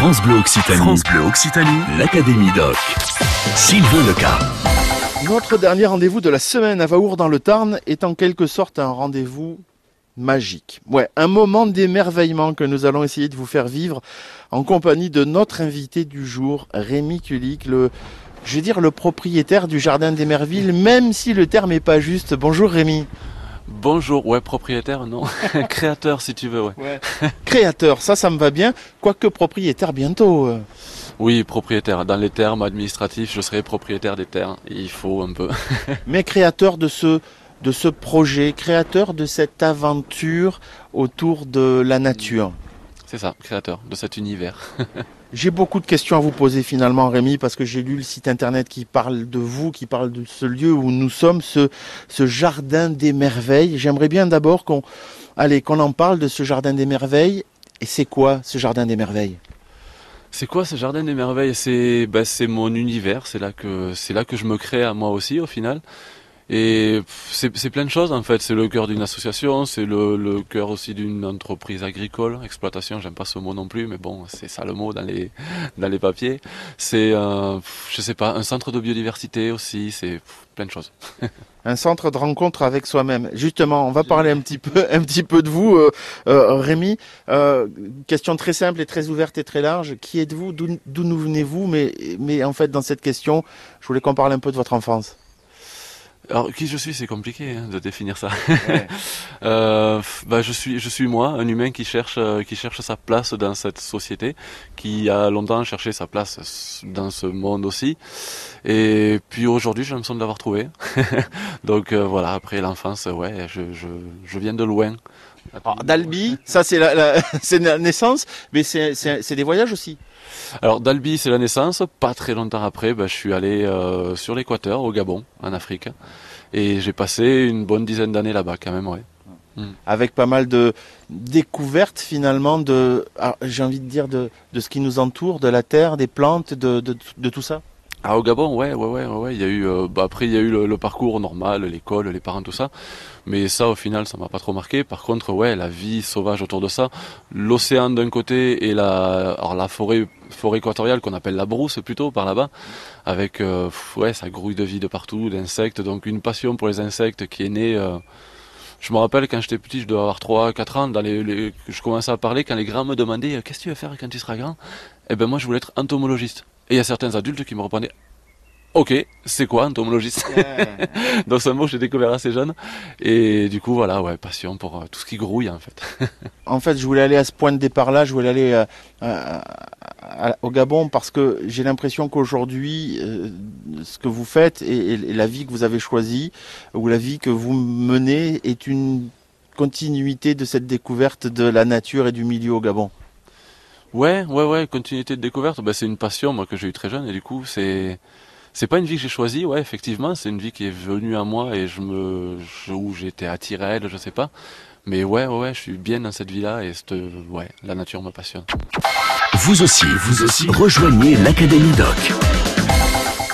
France Bleu Occitanie. France Bleu Occitanie. L'Académie Doc. Sylvain Leca. Notre dernier rendez-vous de la semaine à Vaour dans le Tarn est en quelque sorte un rendez-vous magique. Ouais, un moment d'émerveillement que nous allons essayer de vous faire vivre en compagnie de notre invité du jour, Rémi Kulik, le, je vais dire le propriétaire du Jardin d'Emerville, même si le terme est pas juste. Bonjour Rémi. Bonjour, ouais, propriétaire, non. Créateur, si tu veux, ouais. ouais. Créateur, ça, ça me va bien. Quoique propriétaire bientôt. euh. Oui, propriétaire. Dans les termes administratifs, je serai propriétaire des terres. Il faut un peu. Mais créateur de ce, de ce projet, créateur de cette aventure autour de la nature. C'est ça, créateur de cet univers. J'ai beaucoup de questions à vous poser finalement, Rémi, parce que j'ai lu le site internet qui parle de vous, qui parle de ce lieu où nous sommes, ce, jardin des merveilles. J'aimerais bien d'abord qu'on, allez, en parle de ce jardin des merveilles. Et c'est quoi ce jardin des merveilles? C'est quoi ce jardin des merveilles? C'est bah, c'est mon univers. C'est là que c'est là que je me crée à moi aussi au final. Et c'est plein de choses en fait. C'est le cœur d'une association, c'est le, cœur aussi d'une entreprise agricole, exploitation. J'aime pas ce mot non plus, mais bon, c'est ça le mot dans les dans les papiers. C'est euh, je sais pas un centre de biodiversité aussi. C'est plein de choses. Un centre de rencontre avec soi-même. Justement, on va parler un petit peu, un petit peu de vous, euh, euh, Rémi. Euh, question très simple et très ouverte et très large. Qui êtes-vous? D'où nous venez-vous? Mais, mais en fait, dans cette question, je voulais qu'on parle un peu de votre enfance. Alors qui je suis, c'est compliqué hein, de définir ça. Euh, bah, je suis, je suis moi, un humain qui cherche, euh, qui cherche sa place dans cette société, qui a longtemps cherché sa place dans ce monde aussi. Et puis aujourd'hui, j'ai l'impression de l'avoir trouvé. Donc euh, voilà, après l'enfance, ouais, je, je, je viens de loin. D'Albi, ça c'est la, la, c'est la naissance, mais c'est des voyages aussi. Alors d'Albi, c'est la naissance. Pas très longtemps après, bah, je suis allé euh, sur l'équateur, au Gabon, en Afrique, et j'ai passé une bonne dizaine d'années là-bas, quand même, ouais. avec pas mal de découvertes finalement de, ah, j'ai envie de dire de, de ce qui nous entoure, de la terre, des plantes, de, de, de tout ça? Ah au Gabon, ouais, ouais, ouais, ouais. Il y a eu, euh, bah, après il y a eu le, parcours normal, l'école, les parents, tout ça. Mais ça, au final, ça m'a pas trop marqué. Par contre, ouais, la vie sauvage autour de ça, l'océan d'un côté et la, alors la forêt, forêt équatoriale qu'on appelle la brousse plutôt par là-bas, avec, euh, ouais, ça grouille de vie de partout, d'insectes. Donc une passion pour les insectes qui est née. euh, je me rappelle quand j'étais petit, je devais avoir 3 4 ans, dans je commençais à parler quand les grands me demandaient euh, qu'est-ce que tu veux faire quand tu seras grand? Eh ben moi je voulais être entomologiste. Et il y a certains adultes qui me répondaient OK, c'est quoi entomologiste Donc c'est un mot que j'ai découvert assez jeune et du coup voilà, ouais, passion pour euh, tout ce qui grouille en fait. En fait, je voulais aller à ce point de départ-là, je voulais aller euh, à- au Gabon parce que j'ai l'impression qu'aujourd'hui, euh, ce que vous faites et, et la vie que vous avez choisie ou la vie que vous menez est une continuité de cette découverte de la nature et du milieu au Gabon. Ouais, ouais, ouais, continuité de découverte, bah, c'est une passion moi que j'ai eu très jeune et du coup c'est c'est pas une vie que j'ai choisie, ouais, effectivement, c'est une vie qui est venue à moi et je me où été attiré à elle, je sais pas. Mais ouais, ouais, ouais, je suis bien dans cette vie-là et cette, ouais, la nature me passionne. Vous aussi, vous aussi, rejoignez l'Académie Doc.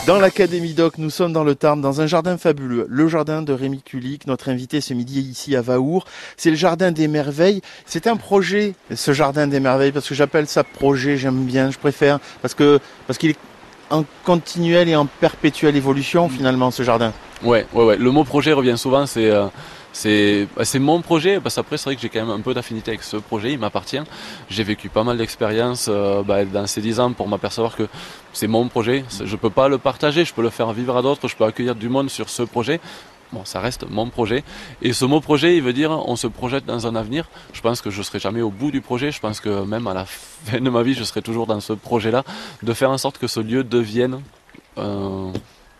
Dans l'Académie Doc, nous sommes dans le Tarn, dans un jardin fabuleux, le jardin de Rémi Kulik, notre invité ce midi ici à Vaour. C'est le jardin des merveilles. C'est un projet, ce jardin des merveilles, parce que j'appelle ça projet, j'aime bien, je préfère, parce que parce qu'il est en continuelle et en perpétuelle évolution finalement ce jardin. Ouais, ouais, ouais. Le mot projet revient souvent. C'est, euh, c'est, bah, c'est mon projet. Parce qu'après, c'est vrai que j'ai quand même un peu d'affinité avec ce projet. Il m'appartient. J'ai vécu pas mal d'expériences euh, bah, dans ces dix ans pour m'apercevoir que c'est mon projet. Je peux pas le partager. Je peux le faire vivre à d'autres. Je peux accueillir du monde sur ce projet. Bon, ça reste mon projet. Et ce mot projet, il veut dire on se projette dans un avenir. Je pense que je serai jamais au bout du projet. Je pense que même à la fin de ma vie, je serai toujours dans ce projet-là, de faire en sorte que ce lieu devienne euh,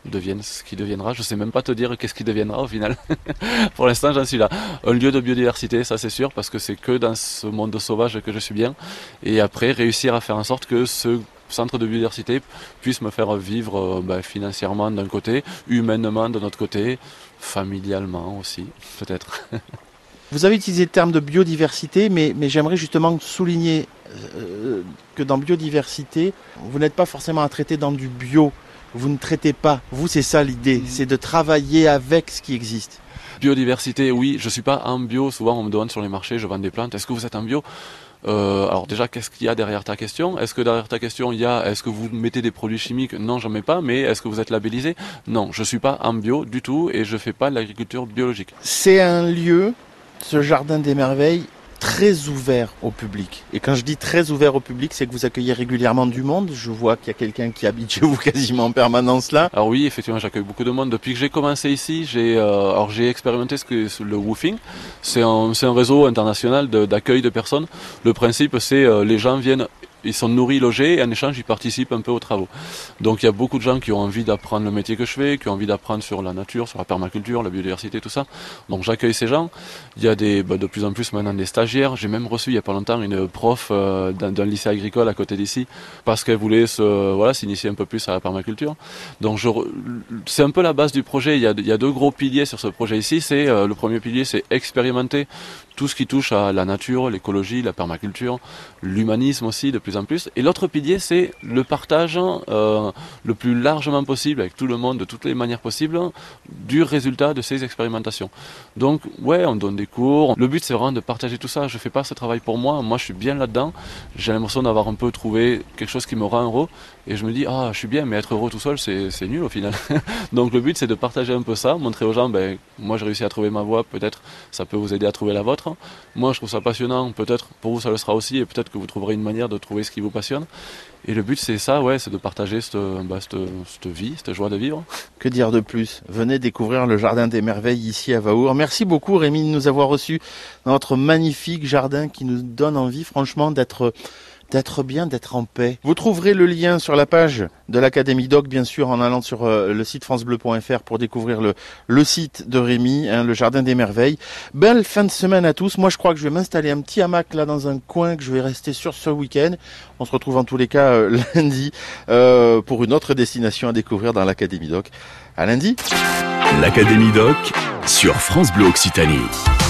devienne ce qui deviendra. Je sais même pas te dire qu'est-ce qui deviendra au final. Pour l'instant, j'en suis là. Un lieu de biodiversité, ça c'est sûr, parce que c'est que dans ce monde sauvage que je suis bien. Et après, réussir à faire en sorte que ce centre de biodiversité puisse me faire vivre euh, ben, financièrement d'un côté, humainement de notre côté, familialement aussi, peut-être. Vous avez utilisé le terme de biodiversité, mais, mais j'aimerais justement souligner euh, que dans biodiversité, vous n'êtes pas forcément à traiter dans du bio. Vous ne traitez pas. Vous, c'est ça l'idée, c'est de travailler avec ce qui existe. Biodiversité, oui, je suis pas en bio. Souvent, on me demande sur les marchés, je vends des plantes. Est-ce que vous êtes en bio? Euh, alors déjà, qu'est-ce qu'il y a derrière ta question? Est-ce que derrière ta question, il y a est-ce que vous mettez des produits chimiques? Non, j'en mets pas. Mais est-ce que vous êtes labellisé? Non, je suis pas en bio du tout et je fais pas de l'agriculture biologique. C'est un lieu, ce jardin des merveilles, très ouvert au public. Et quand je dis très ouvert au public, c'est que vous accueillez régulièrement du monde. Je vois qu'il y a quelqu'un qui habite chez vous quasiment en permanence là. Alors oui, effectivement, j'accueille beaucoup de monde. Depuis que j'ai commencé ici, j'ai euh, expérimenté ce que le woofing. C'est un, c'est un réseau international d'accueil de, personnes. Le principe, c'est euh, les gens viennent ils sont nourris, logés, et en échange, ils participent un peu aux travaux. Donc il y a beaucoup de gens qui ont envie d'apprendre le métier que je fais, qui ont envie d'apprendre sur la nature, sur la permaculture, la biodiversité, tout ça. Donc j'accueille ces gens. Il y a des, bah, de plus en plus maintenant des stagiaires. J'ai même reçu il y a pas longtemps une prof euh, d'un lycée agricole à côté d'ici, parce qu'elle voulait voilà, s'initier un peu plus à la permaculture. Donc c'est un peu la base du projet. Il y a, deux gros piliers sur ce projet ici. Euh, le premier pilier, c'est expérimenter tout ce qui touche à la nature, l'écologie, la permaculture, l'humanisme aussi de plus en plus. Et l'autre pilier, c'est le partage euh, le plus largement possible avec tout le monde, de toutes les manières possibles, du résultat de ces expérimentations. Donc, ouais, on donne des cours. Le but, c'est vraiment de partager tout ça. Je fais pas ce travail pour moi. Moi, je suis bien là-dedans. J'ai l'impression d'avoir un peu trouvé quelque chose qui me rend heureux. Et je me dis, ah, je suis bien, mais être heureux tout seul, c'est nul au final. Donc, le but, c'est de partager un peu ça, montrer aux gens, ben, moi, j'ai réussi à trouver ma voie. Peut-être, ça peut vous aider à trouver la vôtre. Moi, je trouve ça passionnant. Peut-être pour vous, ça le sera aussi, et peut-être que vous trouverez une manière de trouver ce qui vous passionne. Et le but, c'est ça, c'est de partager cette, bah, cette, vie, cette joie de vivre. Que dire de plus? Venez découvrir le Jardin des Merveilles ici à Vaour. Merci beaucoup, Rémi, de nous avoir reçus dans notre magnifique jardin qui nous donne envie, franchement, d'être d'être bien, d'être en paix. Vous trouverez le lien sur la page de l'Académie Doc, bien sûr, en allant sur euh, le site francebleu.fr pour découvrir le, le site de Rémi, hein, le Jardin des Merveilles. Belle fin de semaine à tous. Moi, je crois que je vais m'installer un petit hamac là dans un coin que je vais rester sur ce week-end. On se retrouve en tous les cas euh, lundi euh, pour une autre destination à découvrir dans l'Académie Doc. À lundi. L'Académie Doc sur France Bleu Occitanie.